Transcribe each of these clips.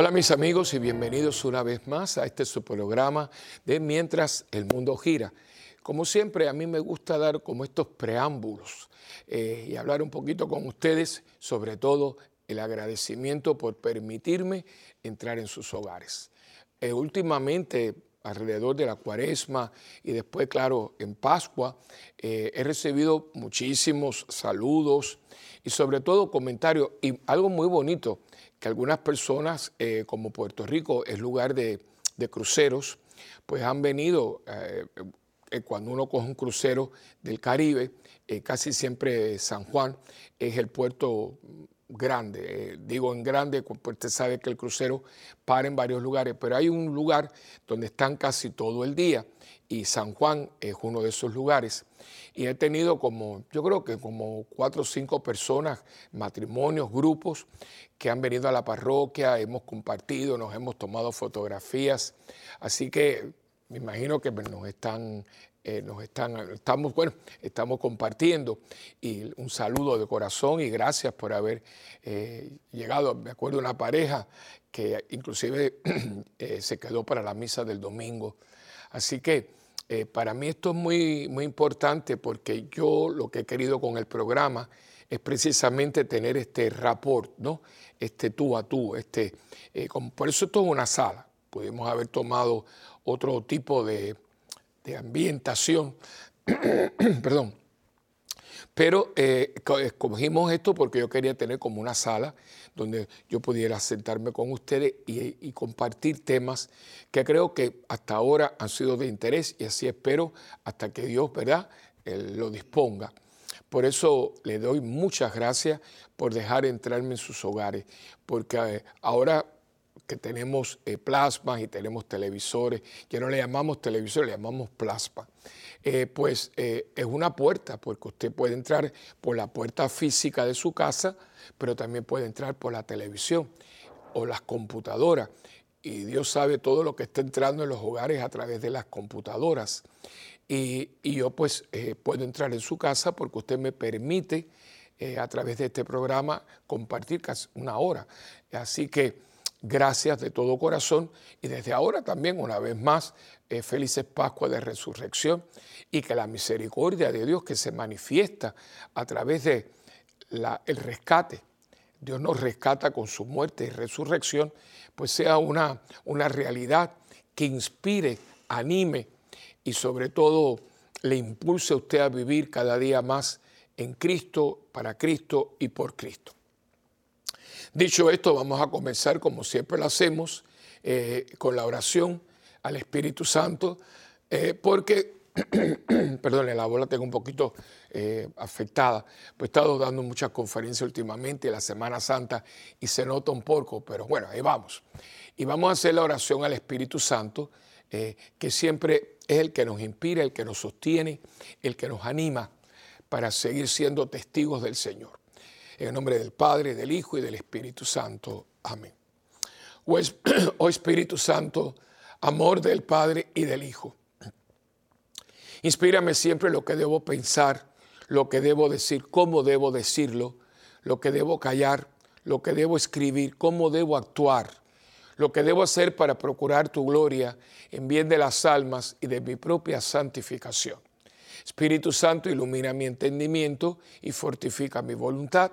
Hola mis amigos y bienvenidos una vez más a este su programa de Mientras el Mundo Gira. Como siempre, a mí me gusta dar como estos preámbulos eh, y hablar un poquito con ustedes, sobre todo el agradecimiento por permitirme entrar en sus hogares. Eh, últimamente, alrededor de la cuaresma y después, claro, en Pascua, eh, he recibido muchísimos saludos y sobre todo comentarios y algo muy bonito que algunas personas, eh, como Puerto Rico es lugar de, cruceros, pues han venido, eh, eh, cuando uno coge un crucero del Caribe, casi siempre San Juan es el puerto grande. digo en grande, pues usted sabe que el crucero para en varios lugares, pero hay un lugar donde están casi todo el día y San Juan es uno de esos lugares. Y he tenido como, yo creo que como cuatro o cinco personas, matrimonios, grupos, que han venido a la parroquia, hemos compartido, nos hemos tomado fotografías. Así que me imagino que nos están, eh, nos están, estamos, bueno, estamos compartiendo. Y un saludo de corazón y gracias por haber eh, llegado. Me acuerdo una pareja que inclusive eh, se quedó para la misa del domingo. Así que eh, para mí esto es muy, muy importante porque yo lo que he querido con el programa es precisamente tener este rapport, ¿no? este tú a tú. Este, eh, por eso esto es una sala. Pudimos haber tomado otro tipo de, de ambientación, perdón, pero eh, escogimos esto porque yo quería tener como una sala donde yo pudiera sentarme con ustedes y, compartir temas que creo que hasta ahora han sido de interés y así espero hasta que Dios, ¿verdad?, lo disponga. Por eso le doy muchas gracias por dejar entrarme en sus hogares, porque eh, ahora que tenemos eh, plasmas y tenemos televisores, que no le llamamos televisores, le llamamos plasma. Eh, pues eh, es una puerta, porque usted puede entrar por la puerta física de su casa, pero también puede entrar por la televisión o las computadoras. Y Dios sabe todo lo que está entrando en los hogares a través de las computadoras. Y, yo pues eh, puedo entrar en su casa porque usted me permite a través de este programa compartir casi una hora. Así que gracias de todo corazón y desde ahora también una vez más eh, felices Pascua de Resurrección y que la misericordia de Dios que se manifiesta a través de el rescate, Dios nos rescata con su muerte y resurrección, pues sea una, una realidad que inspire, anime y sobre todo le impulse a usted a vivir cada día más en Cristo, para Cristo y por Cristo. Dicho esto, vamos a comenzar como siempre lo hacemos, eh, con la oración al Espíritu Santo, eh, porque, perdón, la bola tengo un poquito eh, afectada, pues he estado dando muchas conferencias últimamente, la Semana Santa, y se nota un poco, pero bueno, ahí vamos. Y vamos a hacer la oración al Espíritu Santo, que siempre es el que nos inspira, el que nos sostiene, el que nos anima para seguir siendo testigos del Señor. En el nombre del Padre, del Hijo y del Espíritu Santo. Amén. Oh, oh Espíritu Santo, amor del Padre y del Hijo. Inspírame siempre lo que debo pensar, lo que debo decir, cómo debo decirlo, lo que debo callar, lo que debo escribir, cómo debo actuar, lo que debo hacer para procurar tu gloria en bien de las almas y de mi propia santificación. Espíritu Santo, ilumina mi entendimiento y fortifica mi voluntad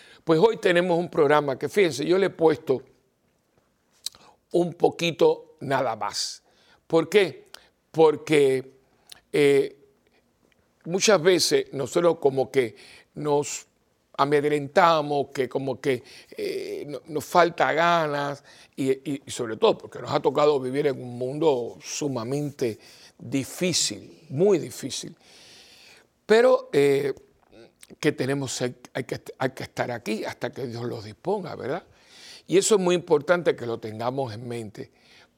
Pues hoy tenemos un programa que, fíjense, yo le he puesto un poquito nada más. ¿Por qué? Porque eh, muchas veces nosotros como que nos amedrentamos, que como que eh, nos falta ganas y, sobre todo porque nos ha tocado vivir en un mundo sumamente difícil, muy difícil. Pero eh, que tenemos, hay, que, hay que estar aquí hasta que Dios lo disponga, ¿verdad? Y eso es muy importante que lo tengamos en mente,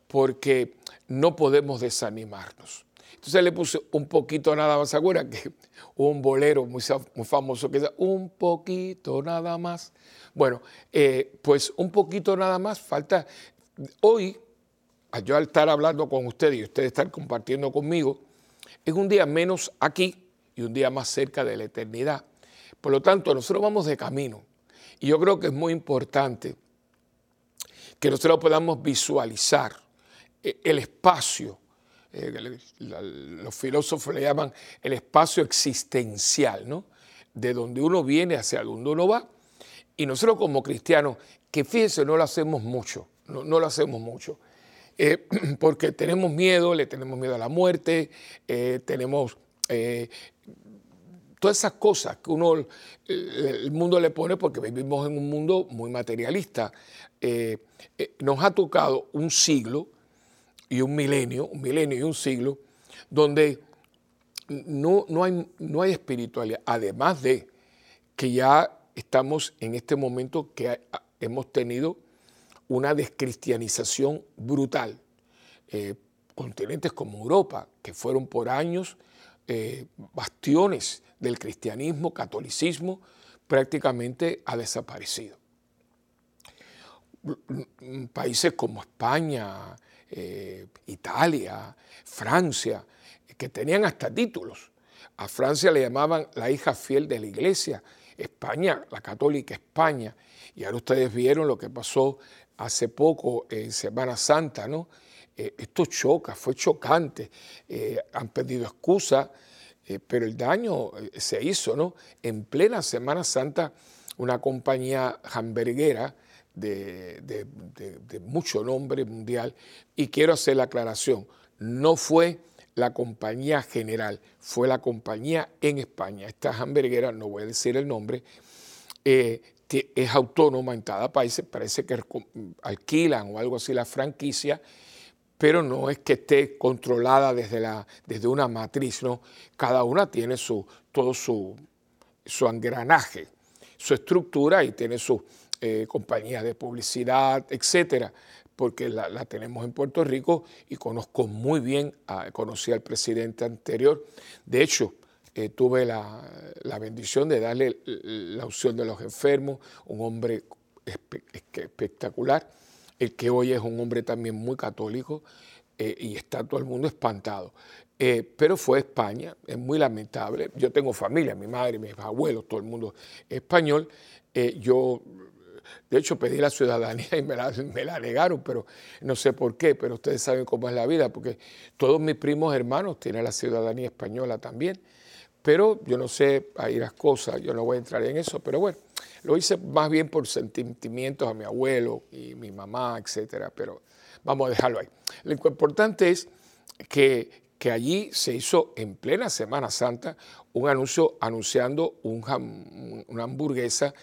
porque no podemos desanimarnos. Entonces le puse un poquito nada más, ¿se acuerdan? Que un bolero muy, famoso que dice un poquito nada más. Bueno, eh, pues un poquito nada más, falta, hoy, yo al estar hablando con ustedes y ustedes estar compartiendo conmigo, es un día menos aquí y un día más cerca de la eternidad. Por lo tanto, nosotros vamos de camino. Y yo creo que es muy importante que nosotros podamos visualizar eh, el espacio, eh, los filósofos le llaman el espacio existencial, ¿no? De donde uno viene hacia donde uno va. Y nosotros como cristianos, que fíjense, no lo hacemos mucho, no, lo hacemos mucho. Eh, porque tenemos miedo, le tenemos miedo a la muerte, tenemos todas esas cosas que uno, el mundo le pone porque vivimos en un mundo muy materialista. Eh, eh, nos ha tocado un siglo y un milenio, un milenio y un siglo, donde no, no, hay, no hay espiritualidad, además de que ya estamos en este momento que hemos tenido una descristianización brutal. Eh, continentes como Europa, que fueron por años bastiones del cristianismo, catolicismo, prácticamente ha desaparecido. Países como España, eh, Italia, Francia, que tenían hasta títulos. A Francia le llamaban la hija fiel de la iglesia, España, la católica España. Y ahora ustedes vieron lo que pasó hace poco en Semana Santa, ¿no? Eh, esto choca, fue chocante. Eh, han pedido excusa eh, pero el daño eh, se hizo, ¿no? En plena Semana Santa, una compañía hamburguera de, mucho nombre mundial, y quiero hacer la aclaración, no fue la compañía general, fue la compañía en España. Esta hamburguera, no voy a decir el nombre, eh, es autónoma en cada país, parece que alquilan o algo así la franquicia pero no es que esté controlada desde, la, desde una matriz, ¿no? Cada una tiene su, todo su, su engranaje, su estructura y tiene su eh, de publicidad, etcétera, porque la, tenemos en Puerto Rico y conozco muy bien, conocí al presidente anterior. De hecho, eh, tuve la, la, bendición de darle la opción de los enfermos, un hombre espectacular el que hoy es un hombre también muy católico eh, y está todo el mundo espantado. Eh, pero fue España, es muy lamentable. Yo tengo familia, mi madre, mis abuelos, todo el mundo español. Eh, yo, de hecho, pedí la ciudadanía y me la, me la negaron, pero no sé por qué, pero ustedes saben cómo es la vida, porque todos mis primos hermanos tienen la ciudadanía española también. Pero yo no sé ahí las cosas, yo no voy a entrar en eso, pero bueno, lo hice más bien por sentimientos a mi abuelo y mi mamá, etcétera, pero vamos a dejarlo ahí. Lo importante es que, allí se hizo en plena Semana Santa un anuncio anunciando una hamburguesa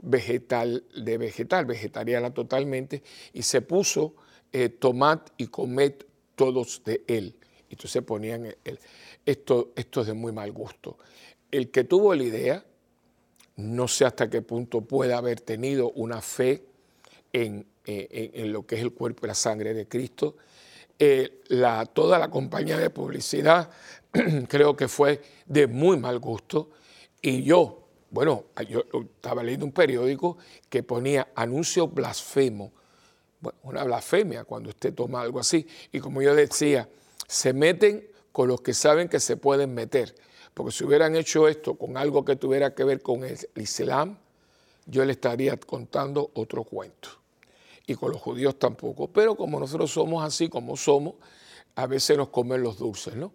vegetal, de vegetal, vegetariana totalmente, y se puso eh, tomate y comed todos de él. Entonces ponían el, esto, esto es de muy mal gusto. El que tuvo la idea, no sé hasta qué punto puede haber tenido una fe en, eh, lo que es el cuerpo y la sangre de Cristo. Eh, la, toda la compañía de publicidad creo que fue de muy mal gusto. Y yo, bueno, yo estaba leyendo un periódico que ponía anuncio blasfemo. Bueno, una blasfemia cuando usted toma algo así. Y como yo decía, se meten con los que saben que se pueden meter. Porque si hubieran hecho esto con algo que tuviera que ver con el Islam, yo le estaría contando otro cuento. Y con los judíos tampoco. Pero como nosotros somos así como somos, a veces nos comen los dulces, ¿no?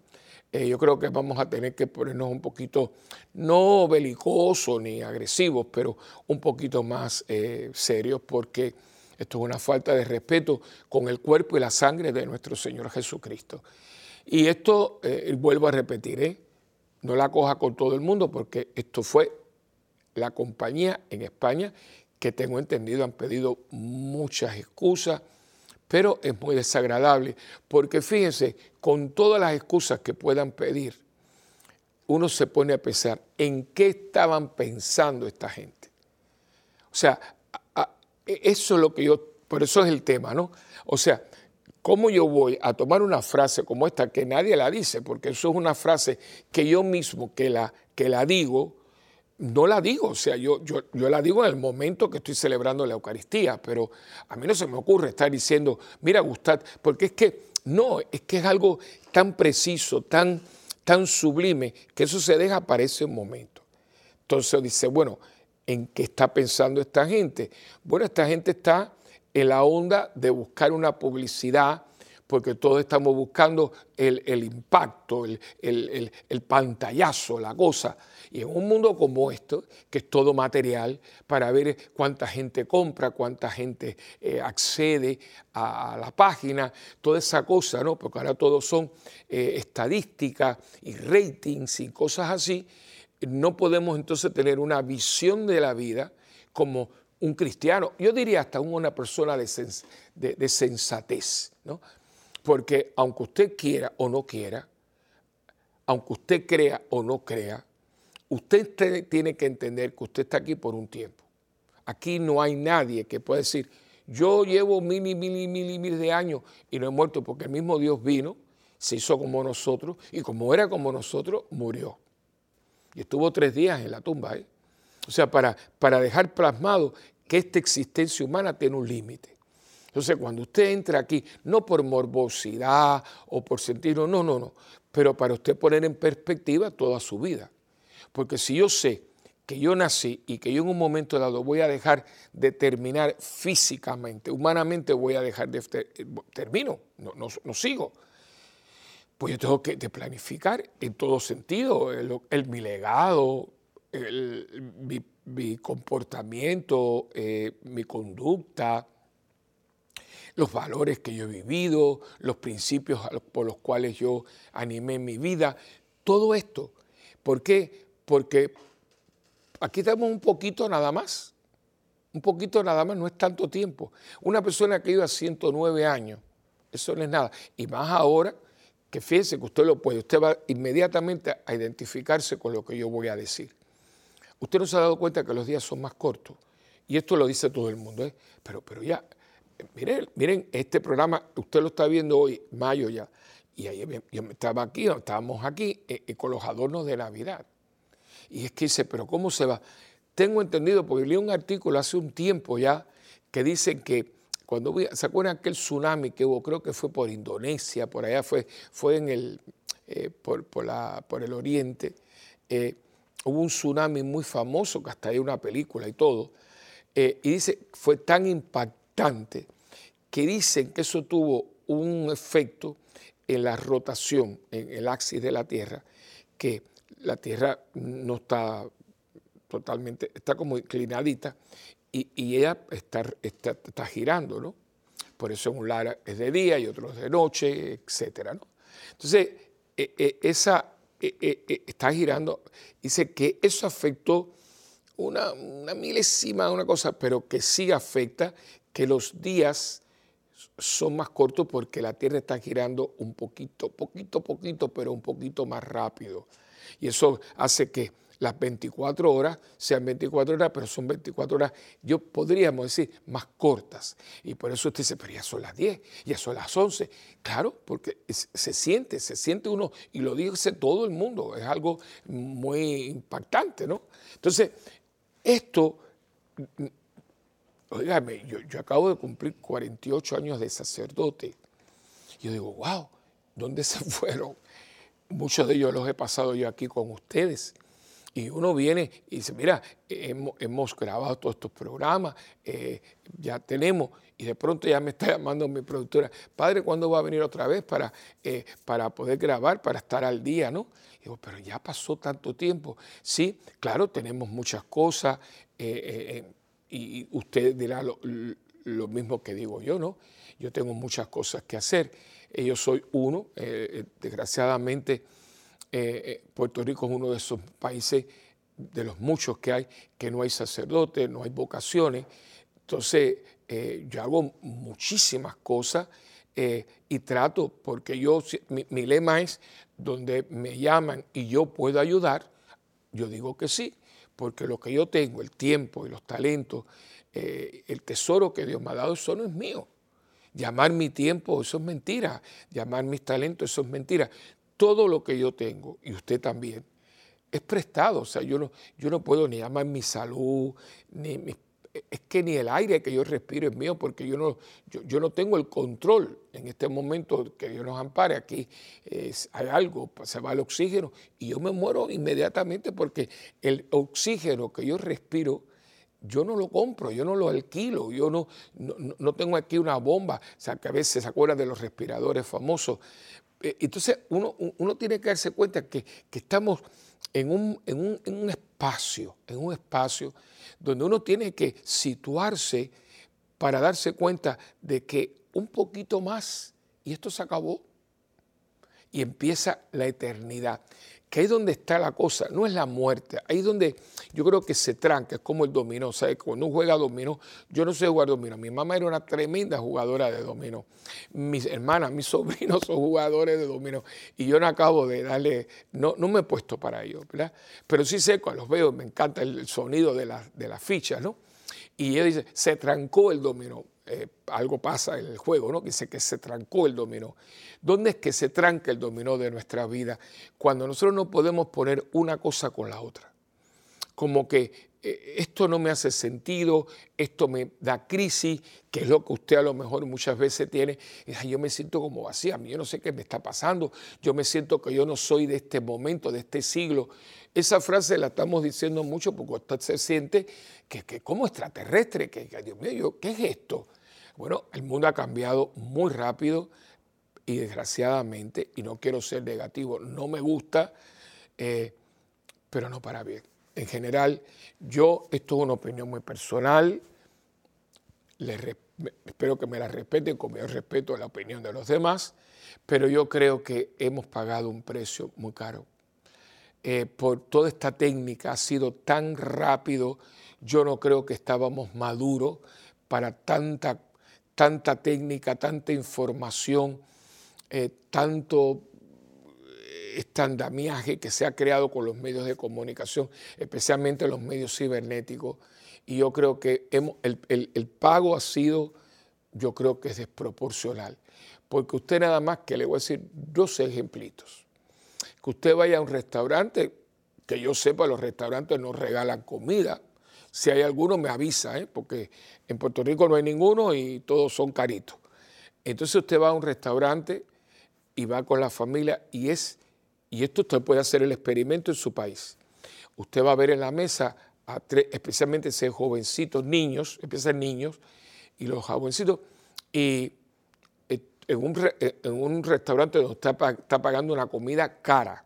Eh, yo creo que vamos a tener que ponernos un poquito, no belicosos ni agresivos, pero un poquito más eh, serios, porque esto es una falta de respeto con el cuerpo y la sangre de nuestro Señor Jesucristo. Y esto, eh, vuelvo a repetir, ¿eh? No la coja con todo el mundo porque esto fue la compañía en España que tengo entendido han pedido muchas excusas, pero es muy desagradable porque fíjense, con todas las excusas que puedan pedir, uno se pone a pensar en qué estaban pensando esta gente. O sea, eso es lo que yo, por eso es el tema, ¿no? O sea, ¿cómo yo voy a tomar una frase como esta que nadie la dice? Porque eso es una frase que yo mismo que la, que la digo, no la digo, o sea, yo, yo, yo, la digo en el momento que estoy celebrando la Eucaristía, pero a mí no se me ocurre estar diciendo, mira, Gustavo, porque es que no, es que es algo tan preciso, tan, tan sublime, que eso se deja para ese momento. Entonces dice, bueno, ¿en qué está pensando esta gente? Bueno, esta gente está en la onda de buscar una publicidad, porque todos estamos buscando el, impacto, el, el, pantallazo, la cosa. Y en un mundo como esto, que es todo material, para ver cuánta gente compra, cuánta gente eh, accede a, la página, toda esa cosa, ¿no? Porque ahora todos son eh, estadísticas y ratings y cosas así. No podemos entonces tener una visión de la vida como un cristiano, yo diría hasta una persona de, sensatez, ¿no? Porque aunque usted quiera o no quiera, aunque usted crea o no crea, usted tiene que entender que usted está aquí por un tiempo. Aquí no hay nadie que pueda decir, yo llevo mil y mil y mil y mil de años y no he muerto porque el mismo Dios vino, se hizo como nosotros y como era como nosotros, murió. Y estuvo tres días en la tumba. ¿eh? O sea, para, para dejar plasmado que esta existencia humana tiene un límite. Entonces, cuando usted entra aquí, no por morbosidad o por sentirlo, no, no, no, pero para usted poner en perspectiva toda su vida. Porque si yo sé que yo nací y que yo en un momento dado voy a dejar de terminar físicamente, humanamente voy a dejar de termino, no, no, sigo. Pues yo tengo que planificar en todo sentido el, mi legado, mi, comportamiento, eh, mi conducta, los valores que yo he vivido, los principios por los cuales yo animé mi vida, todo esto. ¿Por qué? Porque aquí tenemos un poquito nada más, un poquito nada más, no es tanto tiempo. Una persona que vive a 109 años, eso no es nada. Y más ahora que fíjese que usted lo puede, usted va inmediatamente a identificarse con lo que yo voy a decir. Usted no se ha dado cuenta que los días son más cortos. Y esto lo dice todo el mundo, ¿eh? pero, pero ya miren, miren, este programa, usted lo está viendo hoy, mayo ya, y ayer yo estaba aquí, estábamos aquí eh, eh, con los adornos de Navidad. Y es que dice, pero ¿cómo se va? Tengo entendido, porque leí un artículo hace un tiempo ya, que dicen que cuando ¿se acuerdan aquel tsunami que hubo? Creo que fue por Indonesia, por allá fue, fue en el, eh, por, la, por, el oriente. Hubo un tsunami muy famoso, que hasta hay una película y todo. y dice, fue tan impactante que dicen que eso tuvo un efecto en la rotación, en el axis de la Tierra, que la Tierra no está totalmente, está como inclinadita y, ella está, girando, ¿no? Por eso un lado es de día y otro es de noche, etcétera, ¿no? Entonces, e, e, esa e, está girando, dice que eso afectó una, una milésima, una cosa, pero que sí afecta, que los días son más cortos porque la Tierra está girando un poquito, poquito, poquito, pero un poquito más rápido. Y eso hace que las 24 horas sean 24 horas, pero son 24 horas, yo podríamos decir, más cortas. Y por eso usted dice, pero ya son las 10, ya son las 11. Claro, porque se siente, se siente uno, y lo dice todo el mundo, es algo muy impactante, ¿no? Entonces, esto Oígame, yo, yo acabo de cumplir 48 años de sacerdote. Yo digo, wow, ¿dónde se fueron? Muchos de ellos los he pasado yo aquí con ustedes. Y uno viene y dice, mira, hemos, grabado todos estos programas, eh, ya tenemos, y de pronto ya me está llamando mi productora, padre, ¿cuándo va a venir otra vez para, eh, para poder grabar, para estar al día? ¿no? digo, pero ya pasó tanto tiempo. Sí, claro, tenemos muchas cosas. Eh, y usted dirá lo, mismo que digo yo, ¿no? Yo tengo muchas cosas que hacer. Yo soy uno, eh, eh, desgraciadamente Puerto Rico es uno de esos países de los muchos que hay, que no hay sacerdotes, no hay vocaciones. Entonces, yo hago muchísimas cosas y trato, porque yo, mi, mi, lema es, donde me llaman y yo puedo ayudar, yo digo que sí porque lo que yo tengo, el tiempo y los talentos, eh, el tesoro que Dios me ha dado, eso no es mío. Llamar mi tiempo, eso es mentira. Llamar mis talentos, eso es mentira. Todo lo que yo tengo, y usted también, es prestado. O sea, yo no, yo no puedo ni llamar mi salud, ni mis es que ni el aire que yo respiro es mío porque yo no, yo, no tengo el control en este momento que Dios nos ampare. Aquí hay algo, se va el oxígeno y yo me muero inmediatamente porque el oxígeno que yo respiro, yo no lo compro, yo no lo alquilo, yo no, no, tengo aquí una bomba. O sea, que a veces se acuerdan de los respiradores famosos. Eh, entonces uno, uno tiene que darse cuenta que, estamos en un, en, un, en un espacio, en un espacio donde uno tiene que situarse para darse cuenta de que un poquito más y esto se acabó y empieza la eternidad que ahí donde está la cosa, no es la muerte, ahí donde yo creo que se tranca, es como el dominó, ¿sabes? Cuando uno juega dominó, yo no sé jugar dominó, mi mamá era una tremenda jugadora de dominó, mis hermanas, mis sobrinos son jugadores de dominó, y yo no acabo de darle, no, no me he puesto para ello, ¿verdad? Pero sí sé, cuando los veo, me encanta el sonido de, de las fichas, ¿no? Y ella dice, se trancó el dominó. Eh, algo pasa en el juego, ¿no? Dice que se trancó el dominó. ¿Dónde es que se tranca el dominó de nuestra vida? Cuando nosotros no podemos poner una cosa con la otra. Como que esto no me hace sentido, esto me da crisis, que es lo que usted a lo mejor muchas veces tiene. yo me siento como vacía, yo no sé qué me está pasando, yo me siento que yo no soy de este momento, de este siglo. Esa frase la estamos diciendo mucho porque usted se siente que, que como extraterrestre, que, Dios mío, ¿qué es esto? Bueno, el mundo ha cambiado muy rápido y desgraciadamente, y no quiero ser negativo, no me gusta, eh, pero no para bien. En general, yo, esto es una opinión muy personal, espero que me la respeten como yo respeto la opinión de los demás, pero yo creo que hemos pagado un precio muy caro. Eh, por toda esta técnica ha sido tan rápido, yo no creo que estábamos maduros para tanta, tanta técnica, tanta información, eh, tanto estandamiaje que se ha creado con los medios de comunicación, especialmente los medios cibernéticos. Y yo creo que hemos, el, el pago ha sido, yo creo que es desproporcional. Porque usted nada más que le voy a decir dos ejemplitos que usted vaya a un restaurante, que yo sepa, los restaurantes no regalan comida. Si hay alguno, me avisa, ¿eh? porque en Puerto Rico no hay ninguno y todos son caritos. Entonces usted va a un restaurante y va con la familia y es, y esto usted puede hacer el experimento en su país. Usted va a ver en la mesa, a tres, especialmente ese jovencitos, niños, empiezan niños, y los jovencitos, y en un, en un restaurante donde está, está pagando una comida cara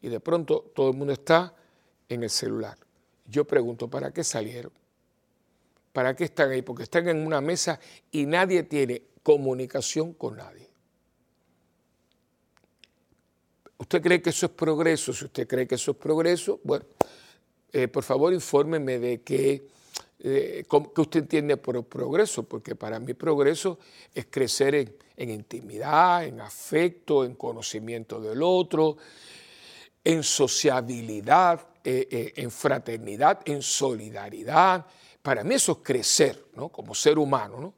y de pronto todo el mundo está en el celular. Yo pregunto, ¿para qué salieron? ¿Para qué están ahí? Porque están en una mesa y nadie tiene comunicación con nadie. ¿Usted cree que eso es progreso? Si usted cree que eso es progreso, bueno, eh, por favor infórmeme de qué eh, ¿qué usted entiende por progreso? Porque para mí progreso es crecer en, intimidad, en afecto, en conocimiento del otro, en sociabilidad, eh, eh, en fraternidad, en solidaridad. Para mí eso es crecer, ¿no? Como ser humano, ¿no?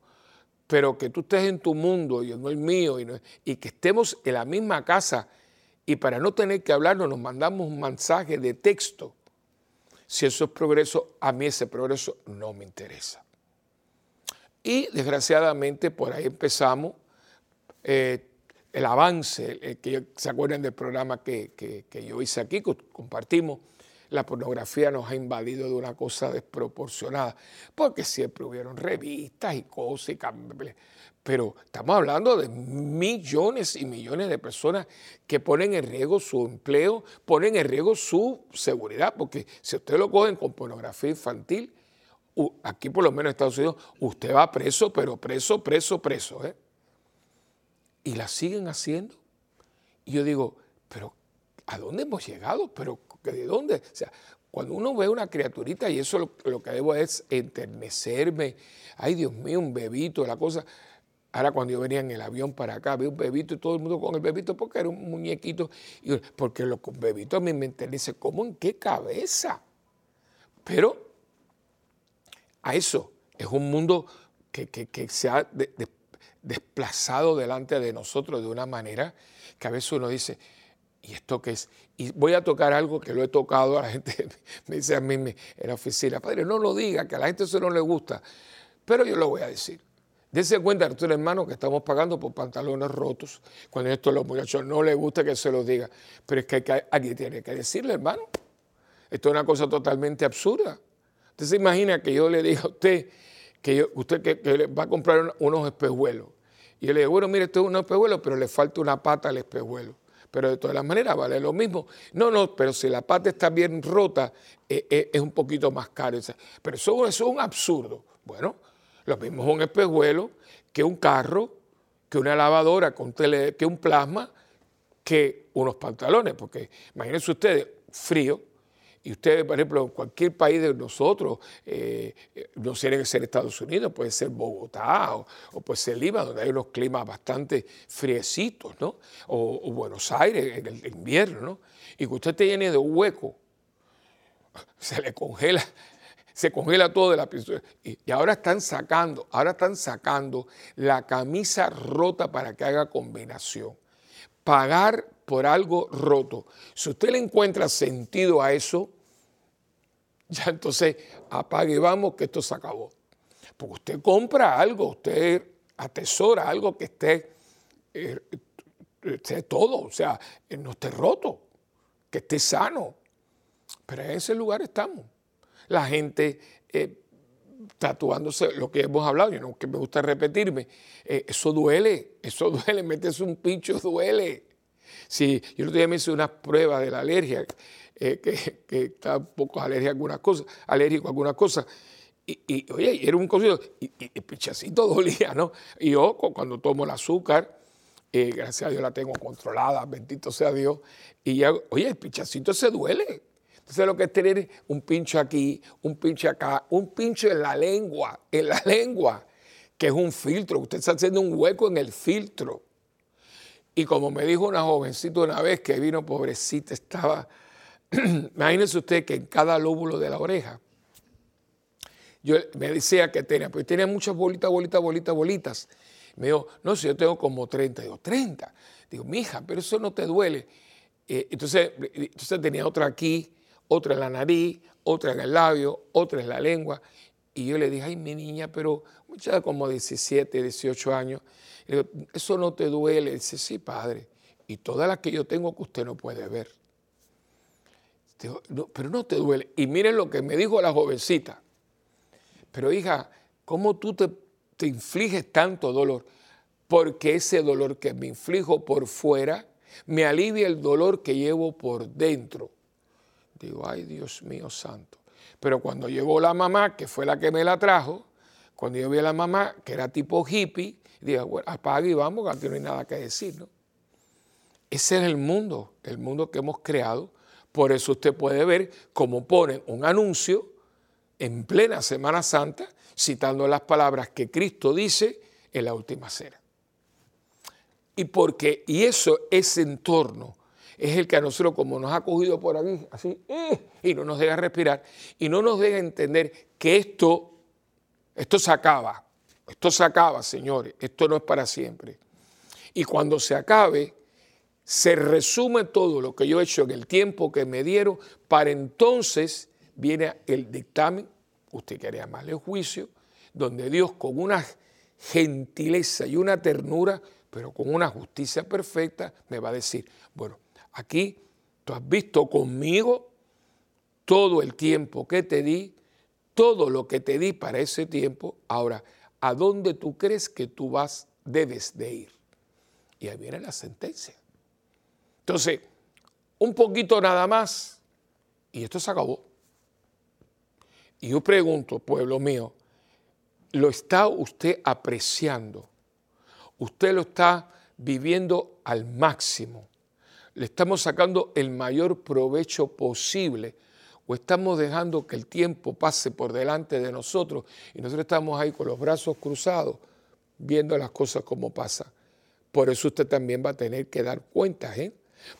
Pero que tú estés en tu mundo y yo no el mío y que estemos en la misma casa y para no tener que hablarnos nos mandamos un mensaje de texto si eso es progreso, a mí ese progreso no me interesa. Y desgraciadamente por ahí empezamos eh, el avance, que se acuerdan del programa que, que, yo hice aquí, que compartimos, la pornografía nos ha invadido de una cosa desproporcionada, porque siempre hubieron revistas y cosas, y pero estamos hablando de millones y millones de personas que ponen en riesgo su empleo, ponen en riesgo su seguridad, porque si usted lo cogen con pornografía infantil, aquí por lo menos en Estados Unidos, usted va preso, pero preso, preso, preso. ¿eh? Y la siguen haciendo. Y yo digo, pero ¿a dónde hemos llegado? ¿Pero de dónde? O sea, cuando uno ve una criaturita, y eso lo, que debo es enternecerme, ay Dios mío, un bebito, la cosa, Ahora cuando yo venía en el avión para acá, vi un bebito y todo el mundo con el bebito porque era un muñequito. Y, porque los bebitos a mí me dice, ¿cómo en qué cabeza? Pero a eso es un mundo que, se ha desplazado delante de nosotros de una manera que a veces uno dice, ¿y esto qué es? Y voy a tocar algo que lo he tocado, a la gente me dice a mí en la oficina, padre, no lo diga, que a la gente eso no le gusta, pero yo lo voy a decir. Dense cuenta, Arturo hermano, que estamos pagando por pantalones rotos, cuando esto a los muchachos no les gusta que se los diga, pero es que aquí tiene que decirle, hermano, esto es una cosa totalmente absurda. Usted se imagina que yo le diga a usted que usted que, va a comprar unos espejuelos, y yo le digo, bueno, mire, esto es un espejuelo, pero le falta una pata al espejuelo pero de todas las maneras vale lo mismo. No, no, pero si la pata está bien rota, eh, eh, es un poquito más caro. Pero eso, es un absurdo. Bueno, lo mismo es un espejuelo que un carro, que una lavadora, que un plasma, que unos pantalones, porque imagínense ustedes, frío, y ustedes, por ejemplo, cualquier país de nosotros, eh, no tiene que ser Estados Unidos, puede ser Bogotá o, puede ser Lima, donde hay unos climas bastante friecitos, ¿no? O, Buenos Aires en el invierno, ¿no? Y que usted te llene de hueco, se le congela, se congela todo de la pistola. Y ahora están sacando, ahora están sacando la camisa rota para que haga combinación. Pagar por algo roto. Si usted le encuentra sentido a eso, ya entonces apague vamos que esto se acabó. Porque usted compra algo, usted atesora algo que esté, eh, esté todo, o sea, no esté roto, que esté sano. Pero en ese lugar estamos. La gente eh, tatuándose lo que hemos hablado, y no que me gusta repetirme, eh, eso duele, eso duele, meterse un pincho duele. Si yo otro día me hice unas pruebas de la alergia, eh, que, está un poco alérgico a algunas cosas, alérgico a algunas cosas. Y, oye, era un cocido, y, el pichacito dolía, ¿no? Y yo cuando tomo el azúcar, eh, gracias a Dios la tengo controlada, bendito sea Dios, y ya, oye, el pichacito se duele. Entonces lo que es tener un pincho aquí, un pincho acá, un pincho en la lengua, en la lengua, que es un filtro, usted está haciendo un hueco en el filtro. Y como me dijo una jovencita una vez que vino pobrecita, estaba Imagínense usted que en cada lóbulo de la oreja, yo me decía que tenía, pues tenía muchas bolitas, bolitas, bolitas, bolitas. Me dijo, no, si yo tengo como 30. Digo, 30. Digo, mija, pero eso no te duele. Eh, entonces, entonces tenía otra aquí, otra en la nariz, otra en el labio, otra en la lengua. Y yo le dije, ay, mi niña, pero mucha como 17, 18 años. digo, eso no te duele. dice, sí, padre. Y todas las que yo tengo que usted no puede ver pero no te duele. Y miren lo que me dijo la jovencita. Pero hija, ¿cómo tú te, te infliges tanto dolor? Porque ese dolor que me inflijo por fuera me alivia el dolor que llevo por dentro. Digo, ay Dios mío santo. Pero cuando llegó la mamá, que fue la que me la trajo, cuando yo vi a la mamá, que era tipo hippie, dije, bueno, apaga y vamos, que no hay nada que decir, ¿no? Ese es el mundo, el mundo que hemos creado por eso usted puede ver cómo ponen un anuncio en plena Semana Santa citando las palabras que Cristo dice en la última cena. Y porque, y eso, ese entorno, es el que a nosotros, como nos ha cogido por aquí, así, y no nos deja respirar, y no nos deja entender que esto, esto se acaba, esto se acaba, señores, esto no es para siempre. Y cuando se acabe, se resume todo lo que yo he hecho en el tiempo que me dieron, para entonces viene el dictamen, usted quiere llamarle juicio, donde Dios con una gentileza y una ternura, pero con una justicia perfecta, me va a decir, bueno, aquí tú has visto conmigo todo el tiempo que te di, todo lo que te di para ese tiempo, ahora, ¿a dónde tú crees que tú vas, debes de ir? Y ahí viene la sentencia. Entonces, un poquito nada más y esto se acabó. Y yo pregunto, pueblo mío, ¿lo está usted apreciando? ¿Usted lo está viviendo al máximo? ¿Le estamos sacando el mayor provecho posible? ¿O estamos dejando que el tiempo pase por delante de nosotros y nosotros estamos ahí con los brazos cruzados viendo las cosas como pasan? Por eso usted también va a tener que dar cuentas, ¿eh?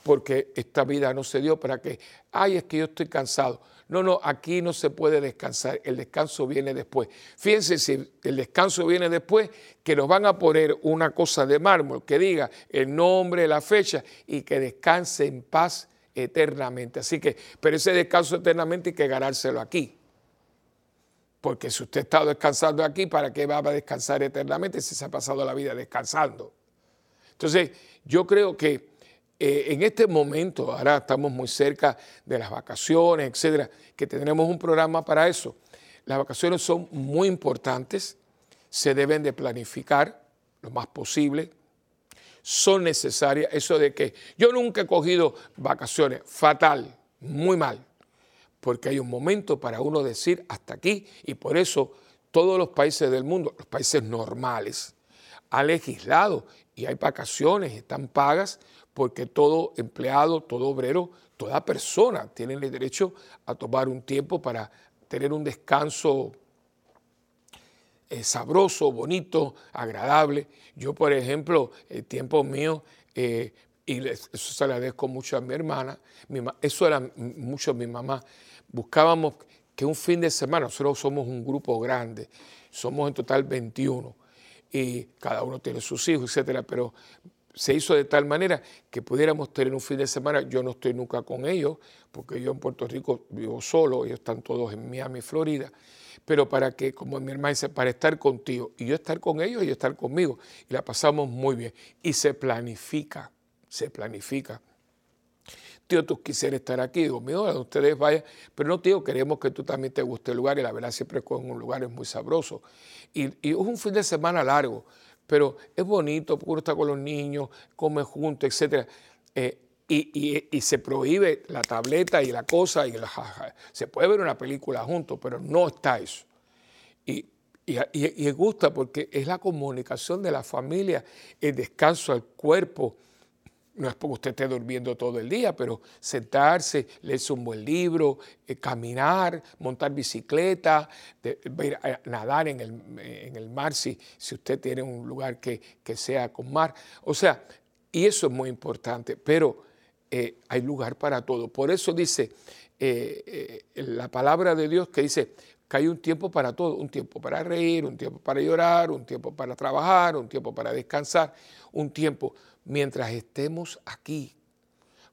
Porque esta vida no se dio para que, ay, es que yo estoy cansado. No, no, aquí no se puede descansar, el descanso viene después. Fíjense si el descanso viene después, que nos van a poner una cosa de mármol que diga el nombre, la fecha y que descanse en paz eternamente. Así que, pero ese descanso eternamente hay que ganárselo aquí. Porque si usted está descansando aquí, ¿para qué va a descansar eternamente si se ha pasado la vida descansando? Entonces, yo creo que eh, en este momento, ahora estamos muy cerca de las vacaciones, etcétera, que tendremos un programa para eso. Las vacaciones son muy importantes, se deben de planificar lo más posible, son necesarias. Eso de que yo nunca he cogido vacaciones, fatal, muy mal porque hay un momento para uno decir hasta aquí y por eso todos los países del mundo, los países normales, han legislado y hay vacaciones, están pagas porque todo empleado, todo obrero, toda persona tiene el derecho a tomar un tiempo para tener un descanso eh, sabroso, bonito, agradable. Yo, por ejemplo, el tiempo mío, eh, y eso se lo agradezco mucho a mi hermana, eso era mucho mi mamá, buscábamos que un fin de semana, nosotros somos un grupo grande, somos en total 21 y cada uno tiene sus hijos, etcétera, pero se hizo de tal manera que pudiéramos tener un fin de semana. Yo no estoy nunca con ellos, porque yo en Puerto Rico vivo solo, ellos están todos en Miami, Florida, pero para que, como mi hermana dice, para estar contigo y yo estar con ellos y ellos estar conmigo. Y la pasamos muy bien. Y se planifica, se planifica tío, tú quisieras estar aquí. Digo, mío, ustedes vayan. Pero no, tío, queremos que tú también te guste el lugar. Y la verdad, siempre con un lugar es muy sabroso. Y, es un fin de semana largo, pero es bonito porque está con los niños, come juntos, etc. Eh, y, se prohíbe la tableta y la cosa. y Se puede ver una película juntos, pero no está eso. Y, y, gusta porque es la comunicación de la familia, el descanso al cuerpo, no es porque usted esté durmiendo todo el día, pero sentarse, leerse un buen libro, eh, caminar, montar bicicleta, nadar en el, mar si, si, usted tiene un lugar que, sea con mar. O sea, y eso es muy importante, pero eh, hay lugar para todo. Por eso dice eh, la palabra de Dios que dice que hay un tiempo para todo, un tiempo para reír, un tiempo para llorar, un tiempo para trabajar, un tiempo para descansar, un tiempo mientras estemos aquí,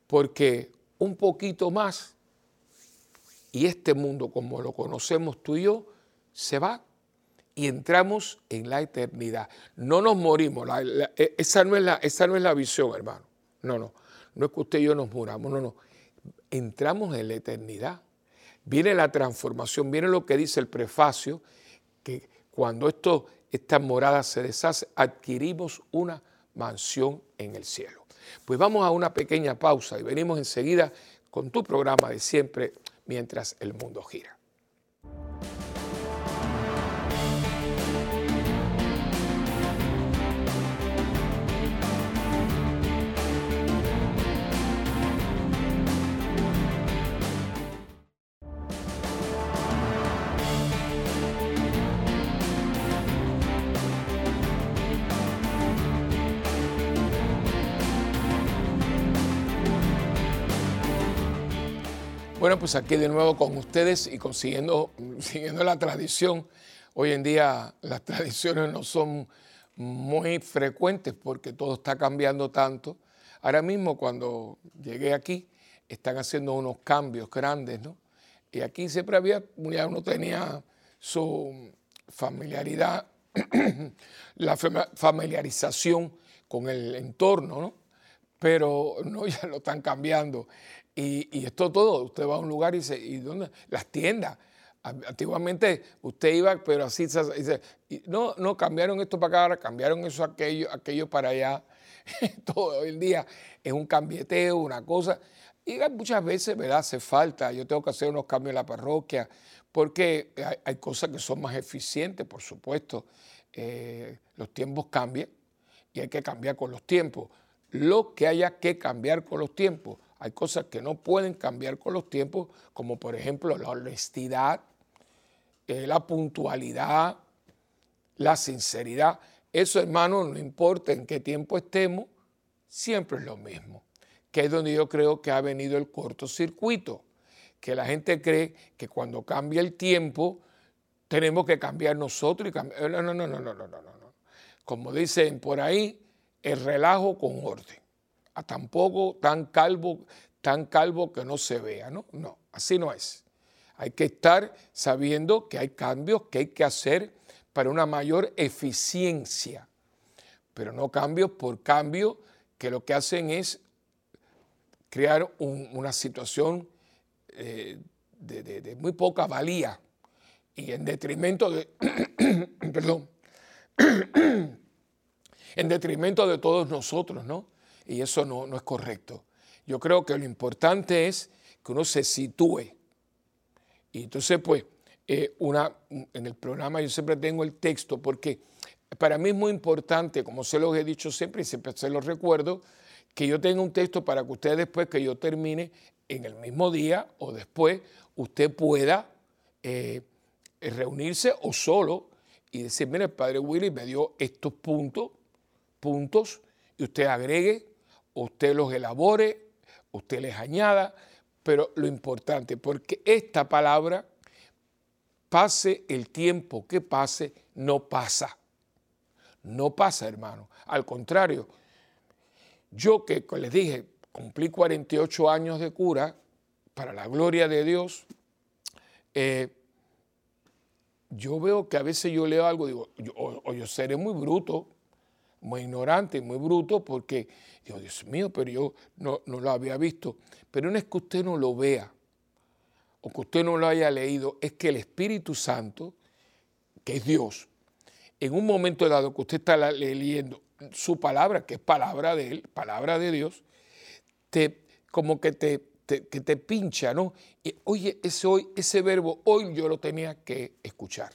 porque un poquito más y este mundo como lo conocemos tú y yo se va y entramos en la eternidad. No nos morimos, e, esa, no es la, esa no es la visión, hermano. No, no, no es que usted y yo nos muramos, no, no. Entramos en la eternidad. Viene la transformación, viene lo que dice el prefacio, que cuando esto, esta morada se deshace, adquirimos una mansión en el cielo. Pues vamos a una pequeña pausa y venimos enseguida con tu programa de siempre mientras el mundo gira. Bueno, pues aquí de nuevo con ustedes y consiguiendo, siguiendo la tradición. Hoy en día las tradiciones no son muy frecuentes porque todo está cambiando tanto. Ahora mismo cuando llegué aquí están haciendo unos cambios grandes, ¿no? Y aquí siempre había, ya uno tenía su familiaridad, la familiarización con el entorno, ¿no? Pero no, ya lo están cambiando. Y, esto todo, usted va a un lugar y dice, ¿y dónde? Las tiendas. Antiguamente usted iba, pero así, dice, no, no, cambiaron esto para acá, cambiaron eso, aquello, aquello para allá. todo el día es un cambieteo, una cosa. Y muchas veces, ¿verdad? Hace falta. Yo tengo que hacer unos cambios en la parroquia porque hay, cosas que son más eficientes, por supuesto. Eh, los tiempos cambian y hay que cambiar con los tiempos. Lo que haya que cambiar con los tiempos hay cosas que no pueden cambiar con los tiempos, como por ejemplo la honestidad, eh, la puntualidad, la sinceridad. Eso, hermano, no importa en qué tiempo estemos, siempre es lo mismo. Que es donde yo creo que ha venido el cortocircuito, que la gente cree que cuando cambia el tiempo tenemos que cambiar nosotros y cambiar. No, no, no, no, no, no, no, no. Como dicen por ahí, el relajo con orden. A tampoco tan calvo, tan calvo que no se vea, ¿no? No, así no es. Hay que estar sabiendo que hay cambios que hay que hacer para una mayor eficiencia, pero no cambios por cambio que lo que hacen es crear una situación eh, de, muy poca valía y en detrimento de, perdón, en detrimento de todos nosotros, ¿no? Y eso no, no es correcto. Yo creo que lo importante es que uno se sitúe. Y entonces, pues, eh, una, en el programa yo siempre tengo el texto porque para mí es muy importante, como se los he dicho siempre y siempre se los recuerdo, que yo tenga un texto para que usted después que yo termine en el mismo día o después, usted pueda eh, reunirse o solo y decir, mire, el padre Willy me dio estos puntos, puntos, y usted agregue, usted los elabore, usted les añada, pero lo importante, porque esta palabra, pase el tiempo que pase, no pasa. No pasa, hermano. Al contrario, yo que les dije, cumplí 48 años de cura, para la gloria de Dios, eh, yo veo que a veces yo leo algo, digo, o, yo seré muy bruto, muy ignorante, muy bruto, porque digo, Dios mío, pero yo no, no lo había visto. Pero no es que usted no lo vea o que usted no lo haya leído, es que el Espíritu Santo, que es Dios, en un momento dado que usted está leyendo su palabra, que es palabra de Él, palabra de Dios, te, como que te, que te pincha, ¿no? Y, oye, ese, ese verbo hoy yo lo tenía que escuchar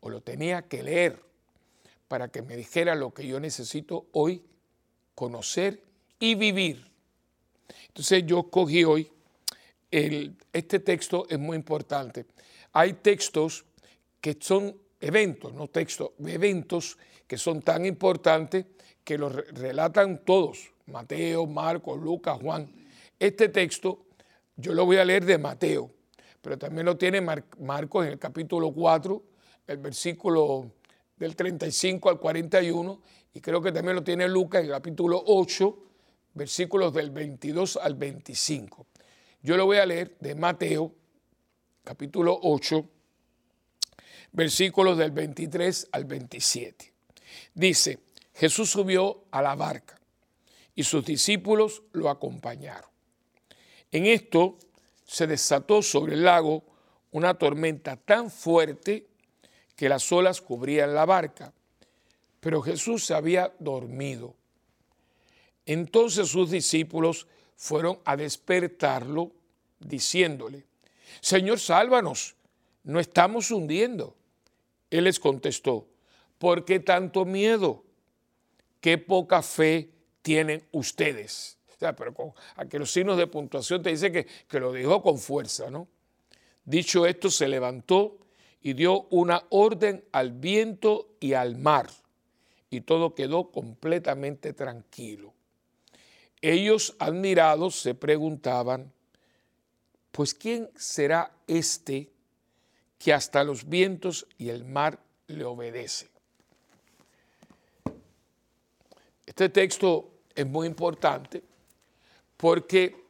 o lo tenía que leer para que me dijera lo que yo necesito hoy conocer y vivir. Entonces yo cogí hoy, este texto es muy importante. Hay textos que son eventos, no textos, eventos que son tan importantes que los relatan todos, Mateo, Marcos, Lucas, Juan. Este texto yo lo voy a leer de Mateo, pero también lo tiene Marcos en el capítulo 4, el versículo del 35 al 41, y creo que también lo tiene Lucas en el capítulo 8, versículos del 22 al 25. Yo lo voy a leer de Mateo, capítulo 8, versículos del 23 al 27. Dice, Jesús subió a la barca y sus discípulos lo acompañaron. En esto se desató sobre el lago una tormenta tan fuerte que las olas cubrían la barca, pero Jesús se había dormido. Entonces sus discípulos fueron a despertarlo diciéndole, Señor, sálvanos, no estamos hundiendo. Él les contestó, ¿por qué tanto miedo? ¿Qué poca fe tienen ustedes? O sea, pero con aquellos signos de puntuación te dice que, que lo dijo con fuerza, ¿no? Dicho esto, se levantó y dio una orden al viento y al mar, y todo quedó completamente tranquilo. Ellos, admirados, se preguntaban, pues ¿quién será este que hasta los vientos y el mar le obedece. Este texto es muy importante porque,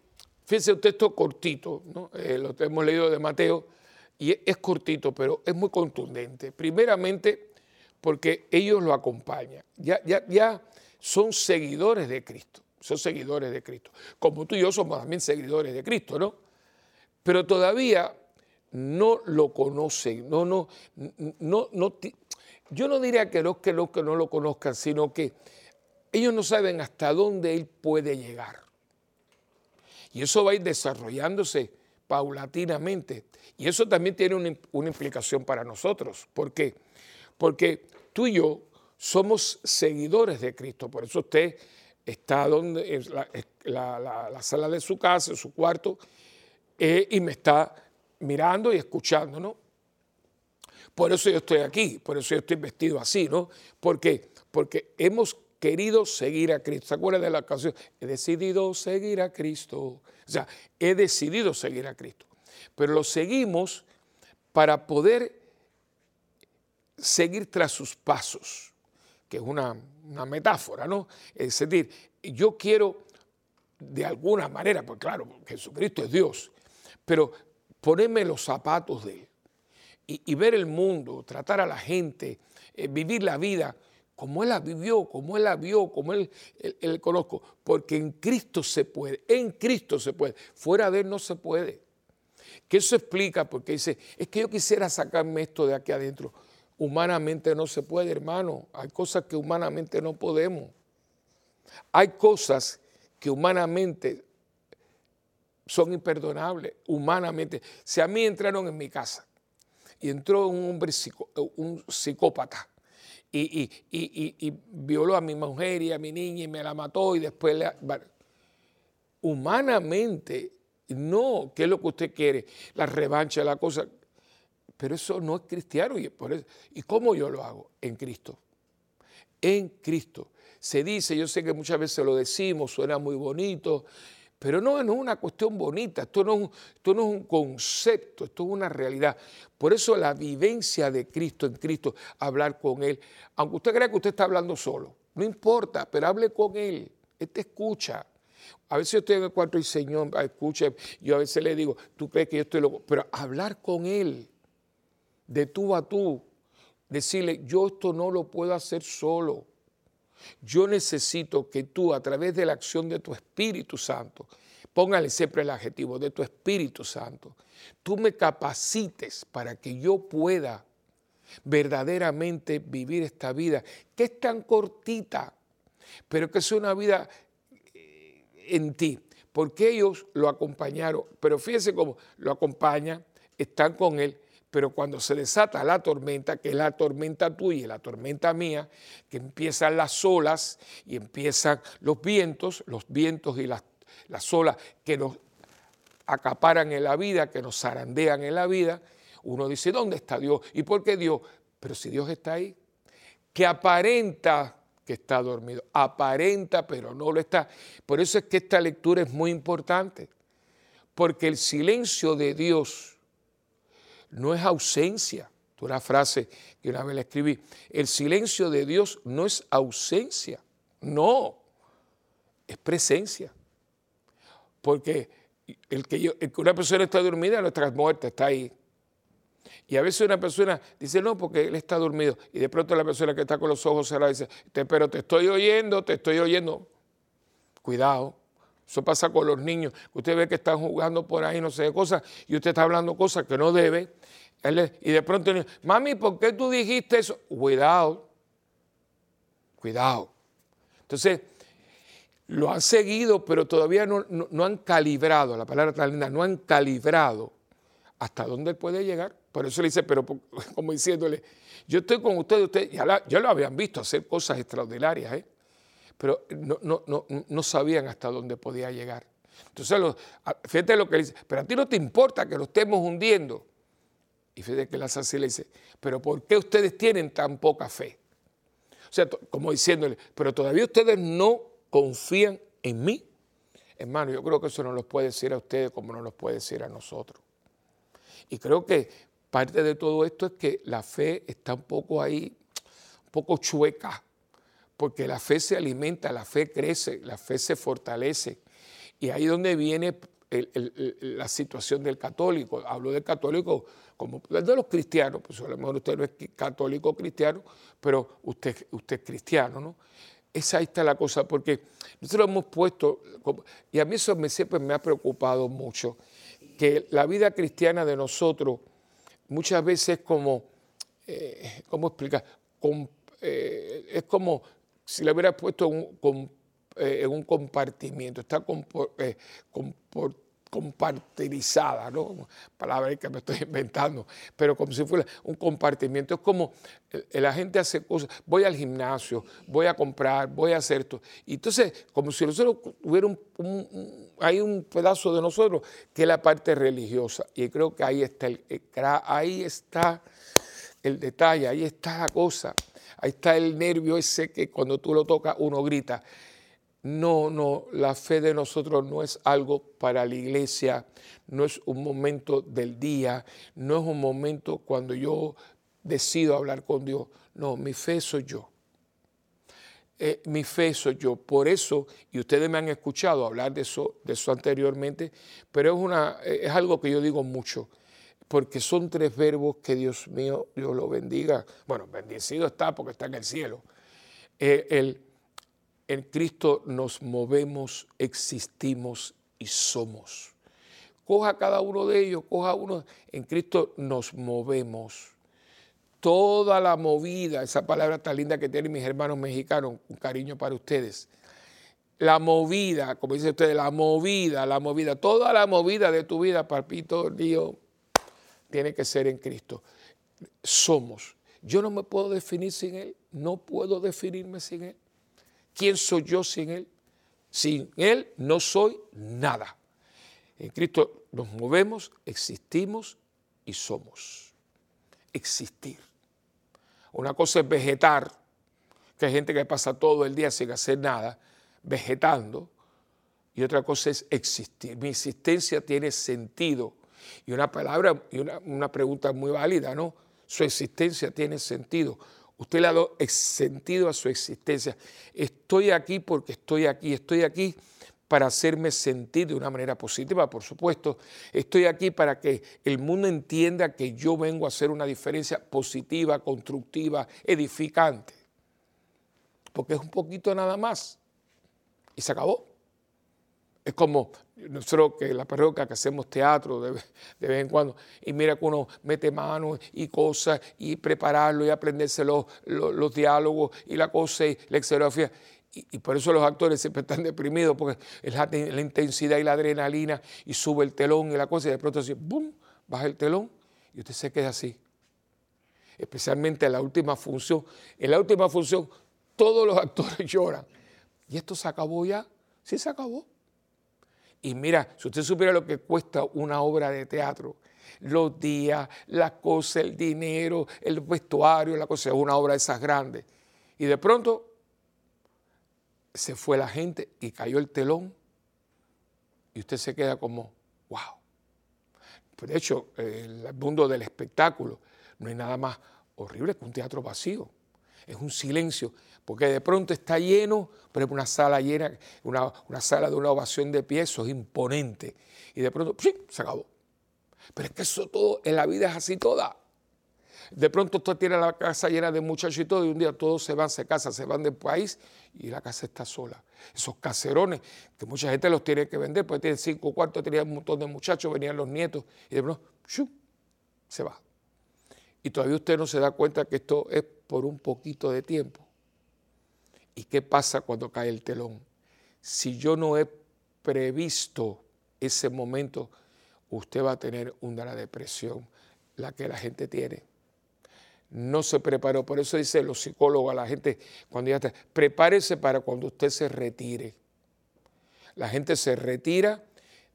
fíjese, un texto cortito. Eh, lo hemos leído de Mateo, y es cortito, pero es muy contundente. Primeramente, porque ellos lo acompañan. Ya, ya, ya son seguidores de Cristo, son seguidores de Cristo. Como tú y yo somos también seguidores de Cristo, ¿no? Pero todavía no lo conocen, no, no, no, no, yo no diría que los que, los que no lo conozcan, sino que ellos no saben hasta dónde él puede llegar. Y eso va a ir desarrollándose paulatinamente. Y eso también tiene una, implicación para nosotros. ¿Por qué? Porque tú y yo somos seguidores de Cristo. Por eso usted está donde, en la, sala de su casa, en su cuarto, eh, y me está mirando y escuchando, ¿no? Por eso yo estoy aquí, por eso yo estoy vestido así, ¿no? Porque, porque hemos querido seguir a Cristo. ¿Se acuerdan de la canción? He decidido seguir a Cristo. O sea, he decidido seguir a Cristo. pero lo seguimos para poder seguir tras sus pasos, que es una, metáfora, ¿no? Es decir, yo quiero de alguna manera, pues claro, Jesucristo es Dios, pero ponerme los zapatos de Él y, ver el mundo, tratar a la gente, eh, vivir la vida como Él la vivió, como Él la vio, como Él, él, conozco, porque en Cristo se puede, en Cristo se puede, fuera de Él no se puede. Que eso explica, porque dice, es que yo quisiera sacarme esto de aquí adentro. Humanamente no se puede, hermano. Hay cosas que humanamente no podemos. Hay cosas que humanamente son imperdonables, humanamente. Si a mí entraron en mi casa y entró un hombre un psicópata y, violó a mi mujer y a mi niña y me la mató y después le... Humanamente, no, ¿qué es lo que usted quiere? La revancha, la cosa. Pero eso no es cristiano. ¿Y, por eso, ¿Y cómo yo lo hago? En Cristo. En Cristo. Se dice, yo sé que muchas veces lo decimos, suena muy bonito, pero no, no es una cuestión bonita, esto no, esto no es un concepto, esto es una realidad. Por eso la vivencia de Cristo en Cristo, hablar con Él, aunque usted crea que usted está hablando solo, no importa, pero hable con Él, Él te escucha. A veces yo estoy en el cuarto y Señor, escuche, yo a veces le digo, tú crees que yo estoy loco, pero hablar con Él, de tú a tú, decirle, yo esto no lo puedo hacer solo. Yo necesito que tú, a través de la acción de tu Espíritu Santo, póngale siempre el adjetivo de tu Espíritu Santo, tú me capacites para que yo pueda verdaderamente vivir esta vida, que es tan cortita, pero que es una vida eh, en ti, porque ellos lo acompañaron, pero fíjense cómo lo acompañan, están con él, pero cuando se desata la tormenta, que es la tormenta tuya y la tormenta mía, que empiezan las olas y empiezan los vientos, los vientos y las, las olas que nos acaparan en la vida, que nos zarandean en la vida, uno dice, ¿dónde está Dios? ¿Y por qué Dios? Pero si Dios está ahí, que aparenta que está dormido, aparenta pero no lo está. Por eso es que esta lectura es muy importante, porque el silencio de Dios, no es ausencia. Una frase que una vez le escribí. El silencio de Dios no es ausencia, no, es presencia. Porque el que, una persona está dormida no está muerta, está ahí. Y a veces una persona dice, no, porque él está dormido. Y de pronto la persona que está con los ojos cerrados dice, pero te estoy oyendo, te estoy oyendo. Cuidado, eso pasa con los niños. Usted ve que están jugando por ahí, no sé qué cosas, y usted está hablando cosas que no debe. Y de pronto, mami, ¿por qué tú dijiste eso? Cuidado, cuidado. Entonces, lo han seguido, pero todavía no, han calibrado, la palabra tan linda, no han calibrado hasta dónde puede llegar. Por eso le dice, pero como diciéndole, yo estoy con usted, usted ya, ya lo habían visto hacer cosas extraordinarias, ¿eh? Pero no, no, no, no sabían hasta dónde podía llegar. Entonces, fíjate lo que dice, pero a ti no te importa que lo estemos hundiendo. Y fíjate que la así le dice, pero ¿por qué ustedes tienen tan poca fe? O sea, como diciéndole, pero todavía ustedes no confían en mí. Hermano, yo creo que eso no los puede decir a ustedes como no los puede decir a nosotros. Y creo que parte de todo esto es que la fe está un poco ahí, un poco chueca, porque la fe se alimenta, la fe crece, la fe se fortalece. Y ahí es donde viene la situación del católico. Hablo del católico como de los cristianos, pues a lo mejor usted no es católico cristiano, pero usted, usted es cristiano, ¿no? Esa ahí está la cosa, porque nosotros hemos puesto, y a mí eso me, siempre me ha preocupado mucho, que la vida cristiana de nosotros muchas veces es como, eh, ¿cómo explicar? Eh, es como si la hubiera puesto en un, compartimiento, está compartirizada, ¿no? Palabra que me estoy inventando, pero como si fuera un compartimiento. Es como la gente hace cosas, voy al gimnasio, voy a comprar, voy a hacer esto. Y entonces, como si nosotros hubiera un, hay un pedazo de nosotros que es la parte religiosa. Y creo que ahí está el, ahí está el detalle, ahí está la cosa. Ahí está el nervio ese que cuando tú lo tocas uno grita. no, no, la fe de nosotros no es algo para la iglesia, no es un momento del día, no es un momento cuando yo decido hablar con Dios. No, mi fe soy yo. Eh, mi fe soy yo. Por eso, y ustedes me han escuchado hablar de eso, de eso anteriormente, pero es, una, es algo que yo digo mucho, porque son tres verbos que Dios mío, Dios lo bendiga. Bueno, bendecido está porque está en el cielo. Eh, el, en Cristo nos movemos, existimos y somos. Coja cada uno de ellos, coja uno. En Cristo nos movemos toda la movida, esa palabra tan linda que tienen mis hermanos mexicanos, un cariño para ustedes. La movida, como dicen ustedes, la movida, la movida, toda la movida de tu vida, papito, Dios, tiene que ser en Cristo. Somos. Yo no me puedo definir sin Él, no puedo definirme sin Él. ¿Quién soy yo sin Él? Sin Él no soy nada. En Cristo nos movemos, existimos y somos. Existir. Una cosa es vegetar, que hay gente que pasa todo el día sin hacer nada, vegetando, y otra cosa es existir. Mi existencia tiene sentido. Y una palabra y una, pregunta muy válida, ¿no? Su existencia tiene sentido. Usted le ha dado sentido a su existencia. Estoy aquí porque estoy aquí, estoy aquí para hacerme sentir de una manera positiva, por supuesto. Estoy aquí para que el mundo entienda que yo vengo a hacer una diferencia positiva, constructiva, edificante. Porque es un poquito nada más. Y se acabó. Es como nosotros que la parroquia que hacemos teatro de, vez en cuando, y mira que uno mete manos y cosas, y prepararlo y aprenderse los, los, diálogos y la cosa y la xerografía y, por eso los actores siempre están deprimidos, porque es la, intensidad y la adrenalina, y sube el telón y la cosa, y de pronto así, ¡bum! baja el telón y usted se queda así. Especialmente en la última función. En la última función, todos los actores lloran. ¿Y esto se acabó ya? Sí, se acabó. Y mira, si usted supiera lo que cuesta una obra de teatro, los días, la cosa, el dinero, el vestuario, la cosa, una obra de esas grandes. Y de pronto se fue la gente y cayó el telón y usted se queda como, wow. De hecho, el mundo del espectáculo no hay nada más horrible que un teatro vacío. Es un silencio, porque de pronto está lleno, pero es una sala llena, una, una sala de una ovación de pie, eso es imponente. Y de pronto, ¡sí! se acabó. Pero es que eso todo, en la vida es así toda. De pronto usted tiene la casa llena de muchachos y todo, y un día todos se van, se casan, se van del país y la casa está sola. Esos caserones, que mucha gente los tiene que vender, porque tienen cinco cuartos, tenían un montón de muchachos, venían los nietos, y de pronto, se va. Y todavía usted no se da cuenta que esto es por un poquito de tiempo. ¿Y qué pasa cuando cae el telón? Si yo no he previsto ese momento, usted va a tener una depresión, la que la gente tiene no se preparó. Por eso dice los psicólogos a la gente, cuando ya está, prepárese para cuando usted se retire. La gente se retira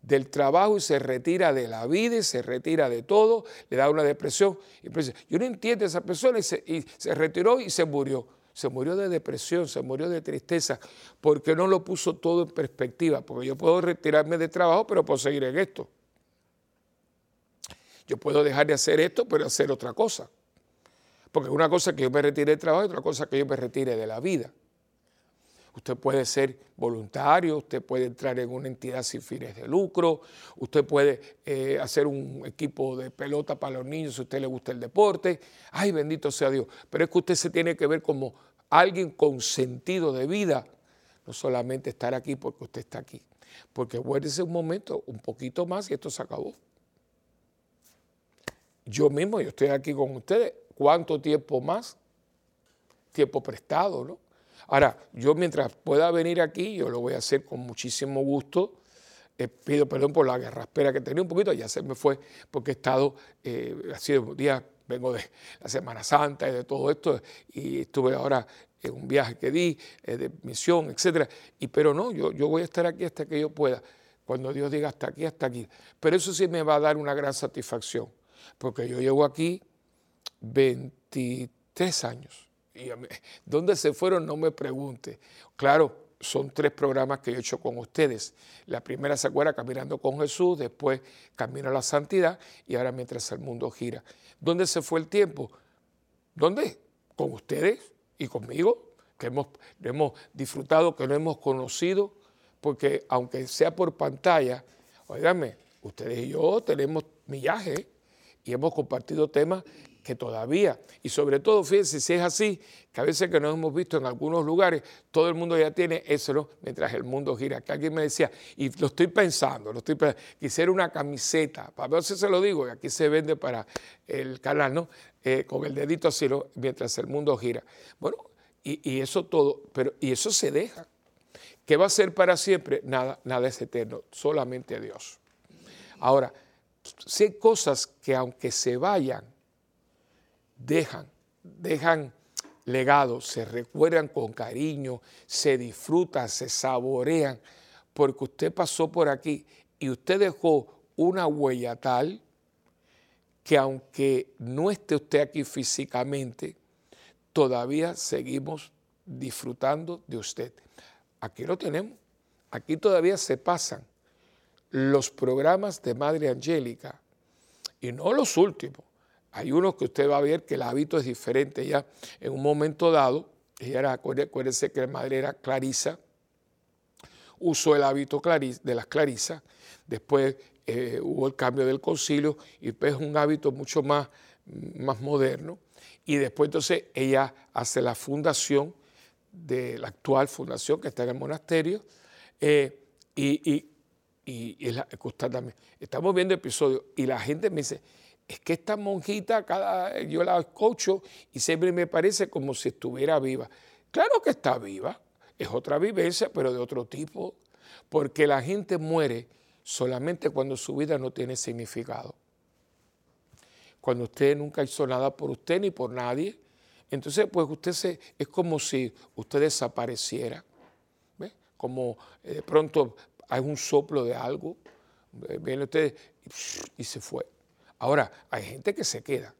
del trabajo y se retira de la vida y se retira de todo, le da una depresión. Y pues, yo no entiendo a esa persona y se retiró y se murió. Se murió de depresión, se murió de tristeza, porque no lo puso todo en perspectiva. Porque yo puedo retirarme de trabajo, pero puedo seguir en esto. Yo puedo dejar de hacer esto, pero hacer otra cosa. Porque una cosa que yo me retire del trabajo y otra cosa que yo me retire de la vida. Usted puede ser voluntario, usted puede entrar en una entidad sin fines de lucro, usted puede eh, hacer un equipo de pelota para los niños si usted le gusta el deporte. Ay, bendito sea Dios. Pero es que usted se tiene que ver como alguien con sentido de vida, no solamente estar aquí porque usted está aquí. Porque ser un momento, un poquito más y esto se acabó. Yo mismo, yo estoy aquí con ustedes, ¿Cuánto tiempo más? Tiempo prestado, ¿no? Ahora, yo mientras pueda venir aquí, yo lo voy a hacer con muchísimo gusto. Eh, pido perdón por la espera que tenía un poquito, ya se me fue porque he estado, eh, ha sido días, vengo de la Semana Santa y de todo esto, y estuve ahora en un viaje que di, eh, de misión, etcétera. Y pero no, yo, yo voy a estar aquí hasta que yo pueda. Cuando Dios diga hasta aquí, hasta aquí. Pero eso sí me va a dar una gran satisfacción, porque yo llego aquí 23 años. ¿Dónde se fueron? No me pregunte. Claro, son tres programas que yo he hecho con ustedes. La primera se acuerda Caminando con Jesús, después Camino a la Santidad y ahora Mientras el Mundo Gira. ¿Dónde se fue el tiempo? ¿Dónde? Con ustedes y conmigo, que hemos, hemos disfrutado, que no hemos conocido, porque aunque sea por pantalla, oígame, ustedes y yo tenemos millaje y hemos compartido temas que todavía, y sobre todo, fíjense, si es así, que a veces que nos hemos visto en algunos lugares, todo el mundo ya tiene eso. Mientras el mundo gira. Que alguien me decía, y lo estoy pensando, lo estoy pensando, quisiera una camiseta, para ver si se lo digo, y aquí se vende para el canal, ¿no? Eh, con el dedito así, mientras el mundo gira. Bueno, y, y, eso todo, pero, y eso se deja. ¿Qué va a ser para siempre? Nada, nada es eterno, solamente Dios. Ahora, hay cosas que aunque se vayan, dejan, dejan legados, se recuerdan con cariño, se disfrutan, se saborean, porque usted pasó por aquí y usted dejó una huella tal que aunque no esté usted aquí físicamente, todavía seguimos disfrutando de usted. Aquí lo tenemos. Aquí todavía se pasan los programas de Madre Angélica y no los últimos, hay unos que usted va a ver que el hábito es diferente ya. En un momento dado, ella era, acuérdense que la madre era Clarisa, usó el hábito de las Clarisas, después eh, hubo el cambio del concilio y pues es un hábito mucho más, más moderno. Y después entonces ella hace la fundación de la actual fundación que está en el monasterio eh, y, y, y, la, estamos viendo episodios y la gente me dice, es que esta monjita, cada, yo la escucho y siempre me parece como si estuviera viva. Claro que está viva, es otra vivencia, pero de otro tipo, porque la gente muere solamente cuando su vida no tiene significado. Cuando usted nunca hizo nada por usted ni por nadie, entonces pues usted se, es como si usted desapareciera, como eh, de pronto hay un soplo de algo, viene usted y se fue. Ahora, hay gente que se queda.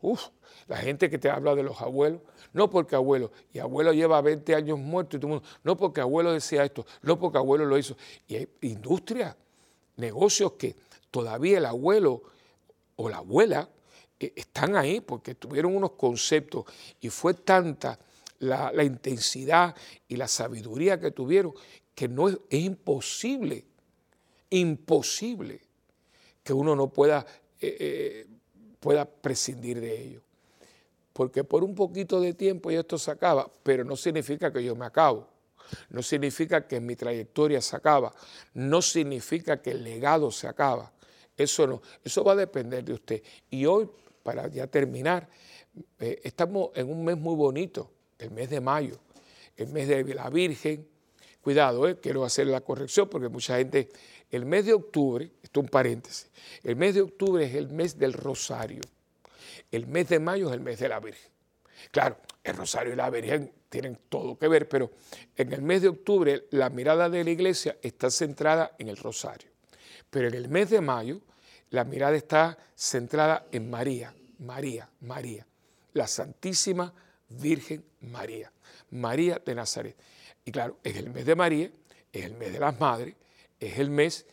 Uf, la gente que te habla de los abuelos, no porque abuelo, y abuelo lleva 20 años muerto y todo el mundo, no porque abuelo decía esto, no porque abuelo lo hizo. Y hay industrias, negocios que todavía el abuelo o la abuela eh, están ahí porque tuvieron unos conceptos y fue tanta la, intensidad y la sabiduría que tuvieron que no es imposible, imposible que uno no pueda eh, eh, pueda prescindir de ello. Porque por un poquito de tiempo ya esto se acaba, pero no significa que yo me acabo. No significa que mi trayectoria se acaba. No significa que el legado se acaba. Eso no. Eso va a depender de usted. Y hoy, para ya terminar, eh, estamos en un mes muy bonito, el mes de mayo, el mes de la Virgen. Cuidado, quiero hacer la corrección porque mucha gente el mes de octubre, esto es un paréntesis, el mes de octubre es el mes del rosario. El mes de mayo es el mes de la Virgen. Claro, el rosario y la Virgen tienen todo que ver, pero en el mes de octubre la mirada de la iglesia está centrada en el rosario. Pero en el mes de mayo la mirada está centrada en María, María, María, la Santísima Virgen María, María de Nazaret. Y claro, es el mes de María, es el mes de las madres, es el mes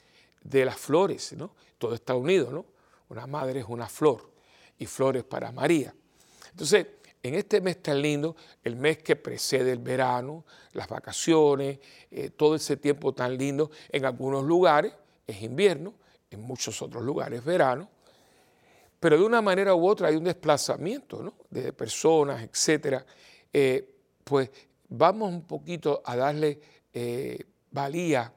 de las flores, ¿no? Todo está unido, ¿no? Una madre es una flor y flores para María. Entonces, en este mes tan lindo, el mes que precede el verano, las vacaciones, eh, todo ese tiempo tan lindo, en algunos lugares es invierno, en muchos otros lugares es verano, pero de una manera u otra hay un desplazamiento ¿no? de personas, etcétera. Eh, pues vamos un poquito a darle eh, valía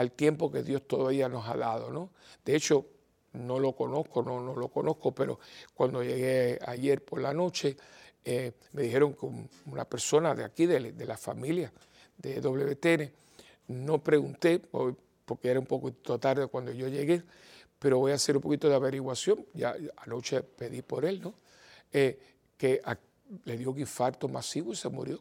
al tiempo que Dios todavía nos ha dado. ¿no? De hecho, no lo conozco, no, lo conozco, pero cuando llegué ayer por la noche, eh, me dijeron que una persona de aquí, de, la familia de WTN, no pregunté porque era un poquito tarde cuando yo llegué, pero voy a hacer un poquito de averiguación, ya anoche pedí por él, ¿no? Eh, que le dio un infarto masivo y se murió.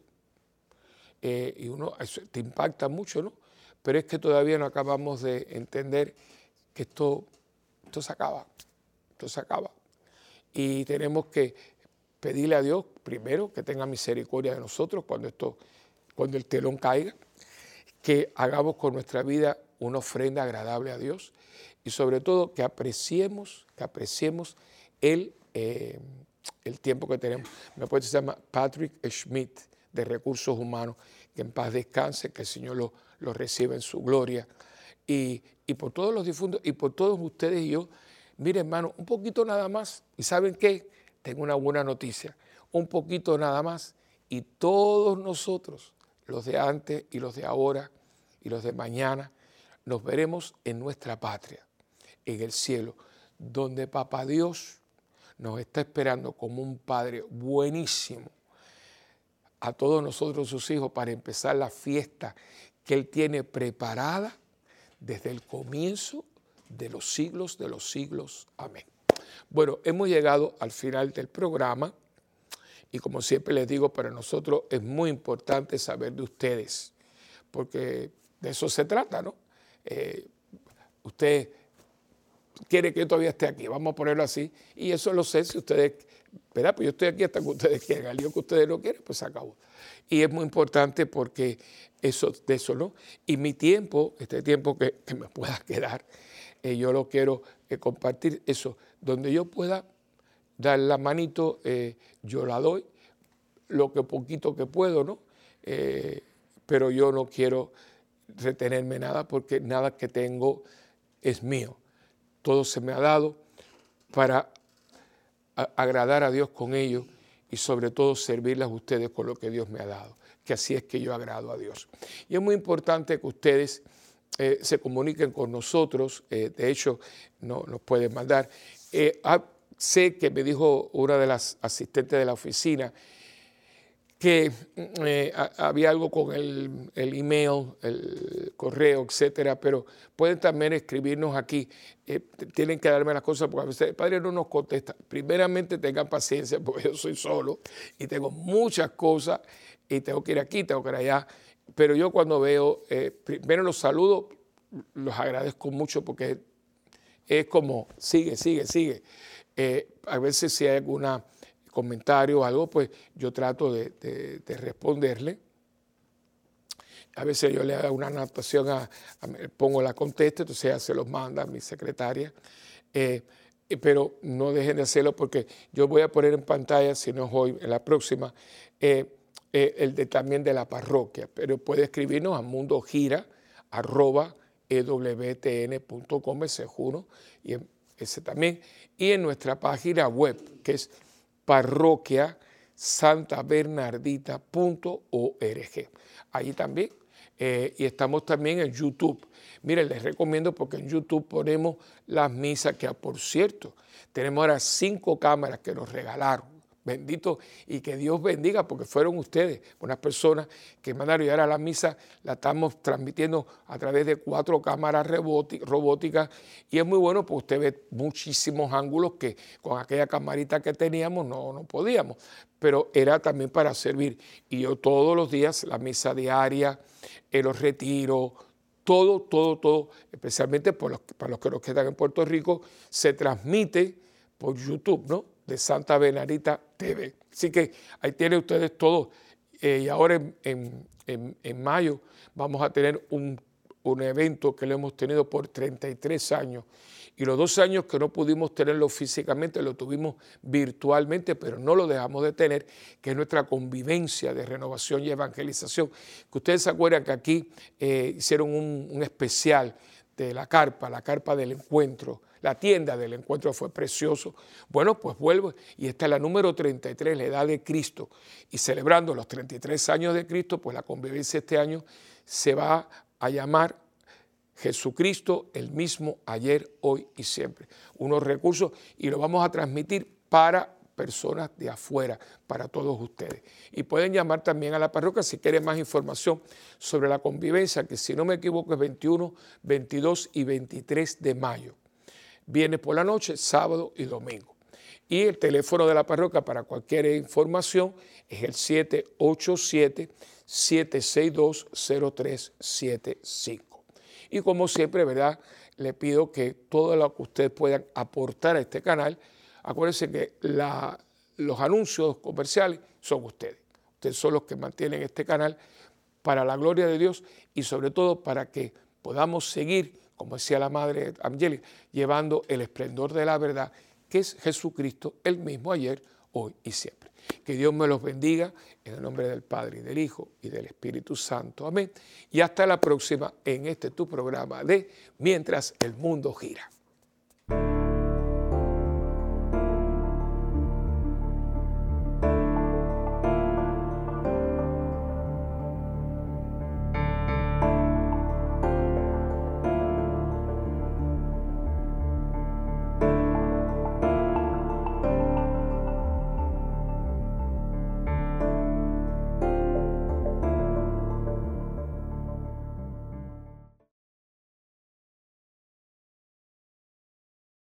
Eh, y uno, te impacta mucho, ¿no? Pero es que todavía no acabamos de entender que esto, esto se acaba, esto se acaba. Y tenemos que pedirle a Dios primero que tenga misericordia de nosotros cuando, esto, cuando el telón caiga, que hagamos con nuestra vida una ofrenda agradable a Dios y sobre todo que apreciemos, que apreciemos el, eh, el tiempo que tenemos. Me puede se llama Patrick Schmidt de Recursos Humanos, que en paz descanse, que el Señor lo, lo reciba en su gloria. Y, y por todos los difuntos y por todos ustedes y yo, mire hermano, un poquito nada más. ¿Y saben qué? Tengo una buena noticia. Un poquito nada más. Y todos nosotros, los de antes y los de ahora y los de mañana, nos veremos en nuestra patria, en el cielo, donde Papá Dios nos está esperando como un Padre buenísimo a todos nosotros sus hijos para empezar la fiesta que Él tiene preparada desde el comienzo de los siglos de los siglos. Amén. Bueno, hemos llegado al final del programa y como siempre les digo, para nosotros es muy importante saber de ustedes, porque de eso se trata, ¿no? Eh, usted quiere que yo todavía esté aquí, vamos a ponerlo así, y eso lo sé si ustedes, ¿verdad? Pues yo estoy aquí hasta que ustedes quieran, al que ustedes no quieren, pues se acabó. Y es muy importante porque eso, de eso, ¿no? Y mi tiempo, este tiempo que, me pueda quedar, eh, yo lo quiero eh, compartir, eso, donde yo pueda dar la manito, yo la doy, lo que poquito que puedo, ¿no? pero yo no quiero retenerme nada porque nada que tengo es mío. Todo se me ha dado para agradar a Dios con ello y sobre todo servirles a ustedes con lo que Dios me ha dado, que así es que yo agrado a Dios. Y es muy importante que ustedes eh, se comuniquen con nosotros, eh, de hecho no, nos pueden mandar. Eh, ah, sé que me dijo una de las asistentes de la oficina, que eh, había algo con el, email, el correo, etcétera, pero pueden también escribirnos aquí. Eh, tienen que darme las cosas porque a veces el padre no nos contesta. Primeramente tengan paciencia porque yo soy solo y tengo muchas cosas y tengo que ir aquí, tengo que ir allá. Pero yo cuando veo, eh, primero los saludo, los agradezco mucho porque es como, sigue, sigue, sigue. a veces si hay alguna comentario o algo, pues yo trato de, responderle. A veces yo le hago una anotación, a, pongo la contesta, entonces ella se los manda a mi secretaria. Eh, pero no dejen de hacerlo porque yo voy a poner en pantalla, si no es hoy, en la próxima, eh, eh, el de, también de la parroquia. Pero puede escribirnos a mundogira arroba ewtn.com, ese juro, y ese también. Y en nuestra página web, que es parroquia santabernardita.org. Allí también. Eh, y estamos también en YouTube. Miren, les recomiendo porque en YouTube ponemos las misas que, por cierto, tenemos ahora cinco cámaras que nos regalaron Bendito y que Dios bendiga porque fueron ustedes, unas personas que mandaron llegar a la misa, la estamos transmitiendo a través de cuatro cámaras robóticas y es muy bueno porque usted ve muchísimos ángulos que con aquella camarita que teníamos no, no podíamos, pero era también para servir. Y yo todos los días, la misa diaria, en los retiros, todo, todo, todo, especialmente para los que nos quedan en Puerto Rico, se transmite por YouTube, ¿no? De Santa Benarita TV. Así que ahí tienen ustedes todo. Eh, y ahora en, mayo vamos a tener un, un, evento que lo hemos tenido por 33 años. Y los dos años que no pudimos tenerlo físicamente, lo tuvimos virtualmente, pero no lo dejamos de tener, que es nuestra convivencia de renovación y evangelización. Que ustedes se acuerdan que aquí eh, hicieron un especial de la carpa, la carpa del encuentro la tienda del encuentro fue precioso. Bueno, pues vuelvo y esta es la número 33, la edad de Cristo. Y celebrando los 33 años de Cristo, pues la convivencia este año se va a llamar Jesucristo el mismo ayer, hoy y siempre. Unos recursos y lo vamos a transmitir para personas de afuera, para todos ustedes. Y pueden llamar también a la parroquia si quieren más información sobre la convivencia, que si no me equivoco es 21, 22 y 23 de mayo viernes por la noche, sábado y domingo. Y el teléfono de la parroquia para cualquier información es el 787-762-0375. Y como siempre, ¿verdad? Le pido que todo lo que ustedes puedan aportar a este canal, acuérdense que los anuncios comerciales son ustedes. Ustedes son los que mantienen este canal para la gloria de Dios y sobre todo para que podamos seguir, como decía la Madre Angélica, llevando el esplendor de la verdad, que es Jesucristo, el mismo ayer, hoy y siempre. Que Dios me los bendiga en el nombre del Padre y del Hijo y del Espíritu Santo. Amén. Y hasta la próxima en este tu programa de Mientras el mundo gira.